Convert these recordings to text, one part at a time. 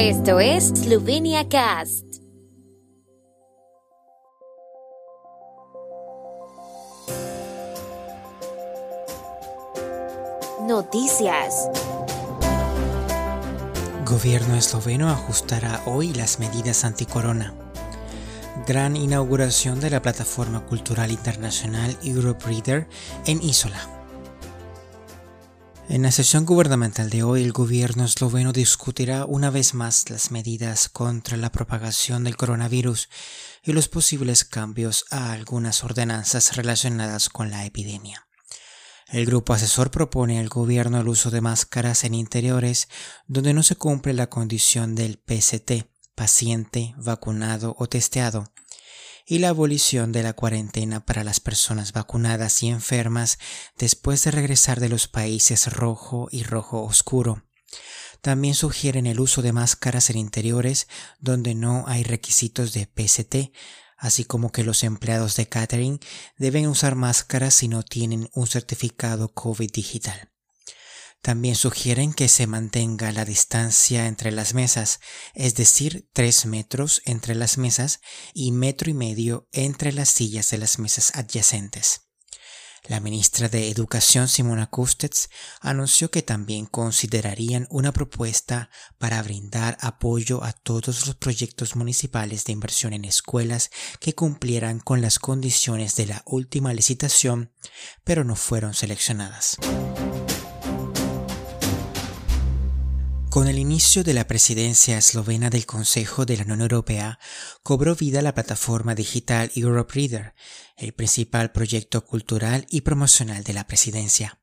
Esto es Slovenia Cast. Noticias. Gobierno esloveno ajustará hoy las medidas anticorona. Gran inauguración de la plataforma cultural internacional Europe Reader en Isola. En la sesión gubernamental de hoy, el gobierno esloveno discutirá una vez más las medidas contra la propagación del coronavirus y los posibles cambios a algunas ordenanzas relacionadas con la epidemia. El grupo asesor propone al gobierno el uso de máscaras en interiores donde no se cumple la condición del PCT, paciente, vacunado o testeado, y la abolición de la cuarentena para las personas vacunadas y enfermas después de regresar de los países rojo y rojo oscuro. También sugieren el uso de máscaras en interiores donde no hay requisitos de PCT, así como que los empleados de catering deben usar máscaras si no tienen un certificado COVID digital. También sugieren que se mantenga la distancia entre las mesas, es decir, 3 metros entre las mesas y metro y medio entre las sillas de las mesas adyacentes. La ministra de Educación Simona Kustets anunció que también considerarían una propuesta para brindar apoyo a todos los proyectos municipales de inversión en escuelas que cumplieran con las condiciones de la última licitación, pero no fueron seleccionadas. Con el inicio de la presidencia eslovena del Consejo de la Unión Europea, cobró vida la plataforma digital Europe Reader, el principal proyecto cultural y promocional de la presidencia.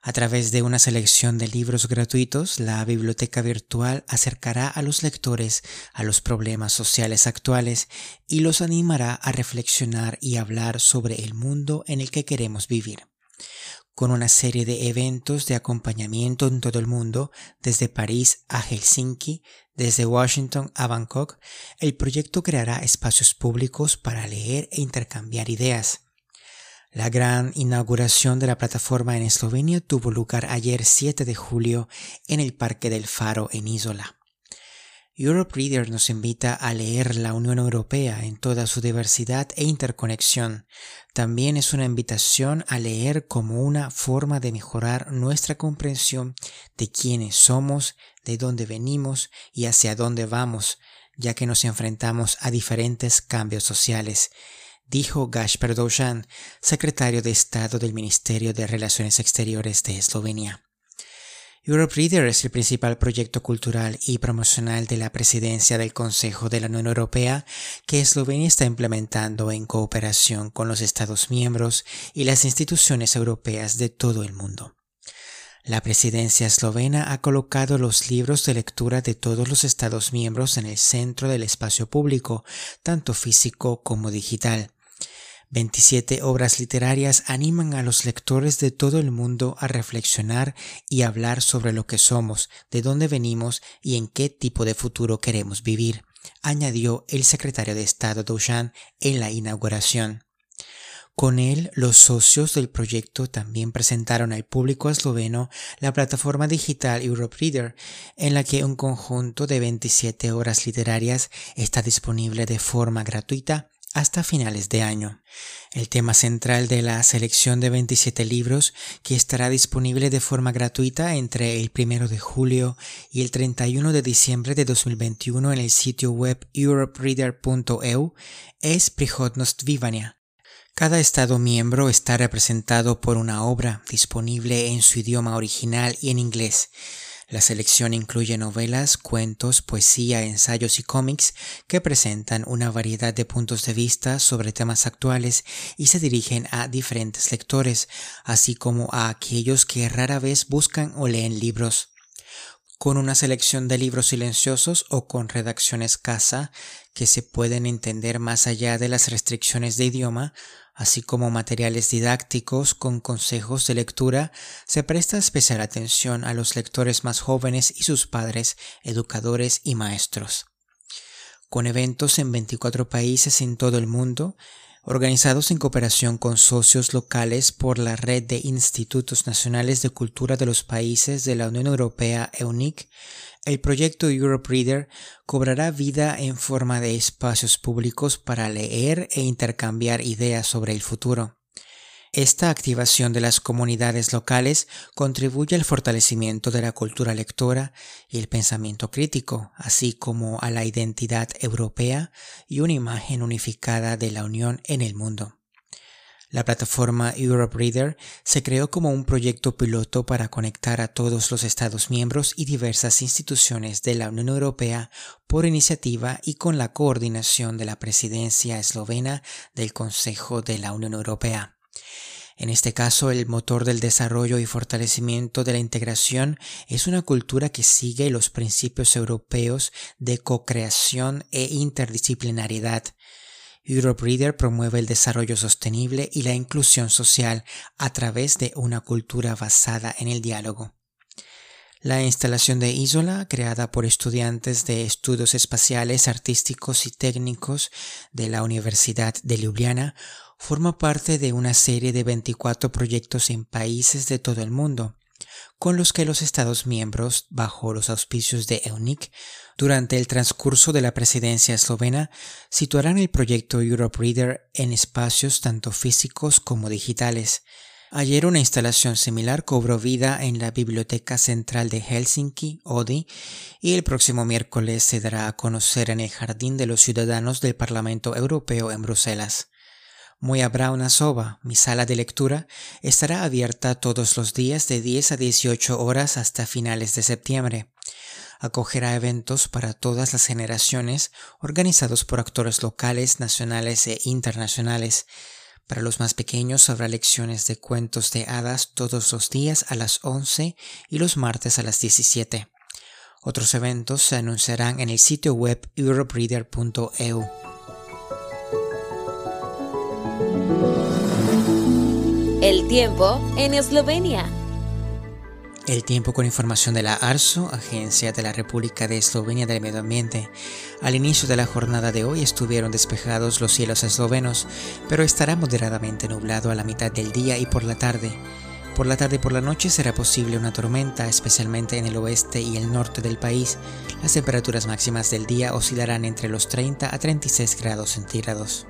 A través de una selección de libros gratuitos, la biblioteca virtual acercará a los lectores a los problemas sociales actuales y los animará a reflexionar y hablar sobre el mundo en el que queremos vivir con una serie de eventos de acompañamiento en todo el mundo, desde París a Helsinki, desde Washington a Bangkok, el proyecto creará espacios públicos para leer e intercambiar ideas. La gran inauguración de la plataforma en Eslovenia tuvo lugar ayer 7 de julio en el Parque del Faro en Isola. Europe Reader nos invita a leer la Unión Europea en toda su diversidad e interconexión. También es una invitación a leer como una forma de mejorar nuestra comprensión de quiénes somos, de dónde venimos y hacia dónde vamos, ya que nos enfrentamos a diferentes cambios sociales dijo Gasper Dojan, secretario de Estado del Ministerio de Relaciones Exteriores de Eslovenia. Europe Reader es el principal proyecto cultural y promocional de la presidencia del Consejo de la Unión Europea que Eslovenia está implementando en cooperación con los Estados miembros y las instituciones europeas de todo el mundo. La presidencia eslovena ha colocado los libros de lectura de todos los Estados miembros en el centro del espacio público, tanto físico como digital. 27 obras literarias animan a los lectores de todo el mundo a reflexionar y hablar sobre lo que somos, de dónde venimos y en qué tipo de futuro queremos vivir, añadió el secretario de Estado Dusan en la inauguración. Con él, los socios del proyecto también presentaron al público esloveno la plataforma digital Europe Reader, en la que un conjunto de 27 obras literarias está disponible de forma gratuita hasta finales de año. El tema central de la selección de 27 libros, que estará disponible de forma gratuita entre el 1 de julio y el 31 de diciembre de 2021 en el sitio web europereader.eu, es Prihodnost Vivania. Cada Estado miembro está representado por una obra disponible en su idioma original y en inglés. La selección incluye novelas, cuentos, poesía, ensayos y cómics que presentan una variedad de puntos de vista sobre temas actuales y se dirigen a diferentes lectores, así como a aquellos que rara vez buscan o leen libros con una selección de libros silenciosos o con redacción escasa que se pueden entender más allá de las restricciones de idioma, así como materiales didácticos con consejos de lectura, se presta especial atención a los lectores más jóvenes y sus padres, educadores y maestros. Con eventos en 24 países en todo el mundo, organizados en cooperación con socios locales por la Red de Institutos Nacionales de Cultura de los Países de la Unión Europea EUNIC, el proyecto Europe Reader cobrará vida en forma de espacios públicos para leer e intercambiar ideas sobre el futuro. Esta activación de las comunidades locales contribuye al fortalecimiento de la cultura lectora y el pensamiento crítico, así como a la identidad europea y una imagen unificada de la Unión en el mundo. La plataforma Europe Reader se creó como un proyecto piloto para conectar a todos los Estados miembros y diversas instituciones de la Unión Europea por iniciativa y con la coordinación de la presidencia eslovena del Consejo de la Unión Europea. En este caso, el motor del desarrollo y fortalecimiento de la integración es una cultura que sigue los principios europeos de co-creación e interdisciplinariedad, Europe Reader promueve el desarrollo sostenible y la inclusión social a través de una cultura basada en el diálogo. La instalación de Isola, creada por estudiantes de estudios espaciales, artísticos y técnicos de la Universidad de Ljubljana, forma parte de una serie de 24 proyectos en países de todo el mundo, con los que los Estados miembros, bajo los auspicios de EUNIC, durante el transcurso de la presidencia eslovena, situarán el proyecto Europe Reader en espacios tanto físicos como digitales. Ayer una instalación similar cobró vida en la Biblioteca Central de Helsinki, ODI, y el próximo miércoles se dará a conocer en el Jardín de los Ciudadanos del Parlamento Europeo en Bruselas. Muy habrá una soba, mi sala de lectura, estará abierta todos los días de 10 a 18 horas hasta finales de septiembre. Acogerá eventos para todas las generaciones organizados por actores locales, nacionales e internacionales. Para los más pequeños habrá lecciones de cuentos de hadas todos los días a las 11 y los martes a las 17. Otros eventos se anunciarán en el sitio web europereader.eu. El tiempo en Eslovenia. El tiempo con información de la ARSO, Agencia de la República de Eslovenia del Medio Ambiente. Al inicio de la jornada de hoy estuvieron despejados los cielos eslovenos, pero estará moderadamente nublado a la mitad del día y por la tarde. Por la tarde y por la noche será posible una tormenta, especialmente en el oeste y el norte del país. Las temperaturas máximas del día oscilarán entre los 30 a 36 grados centígrados.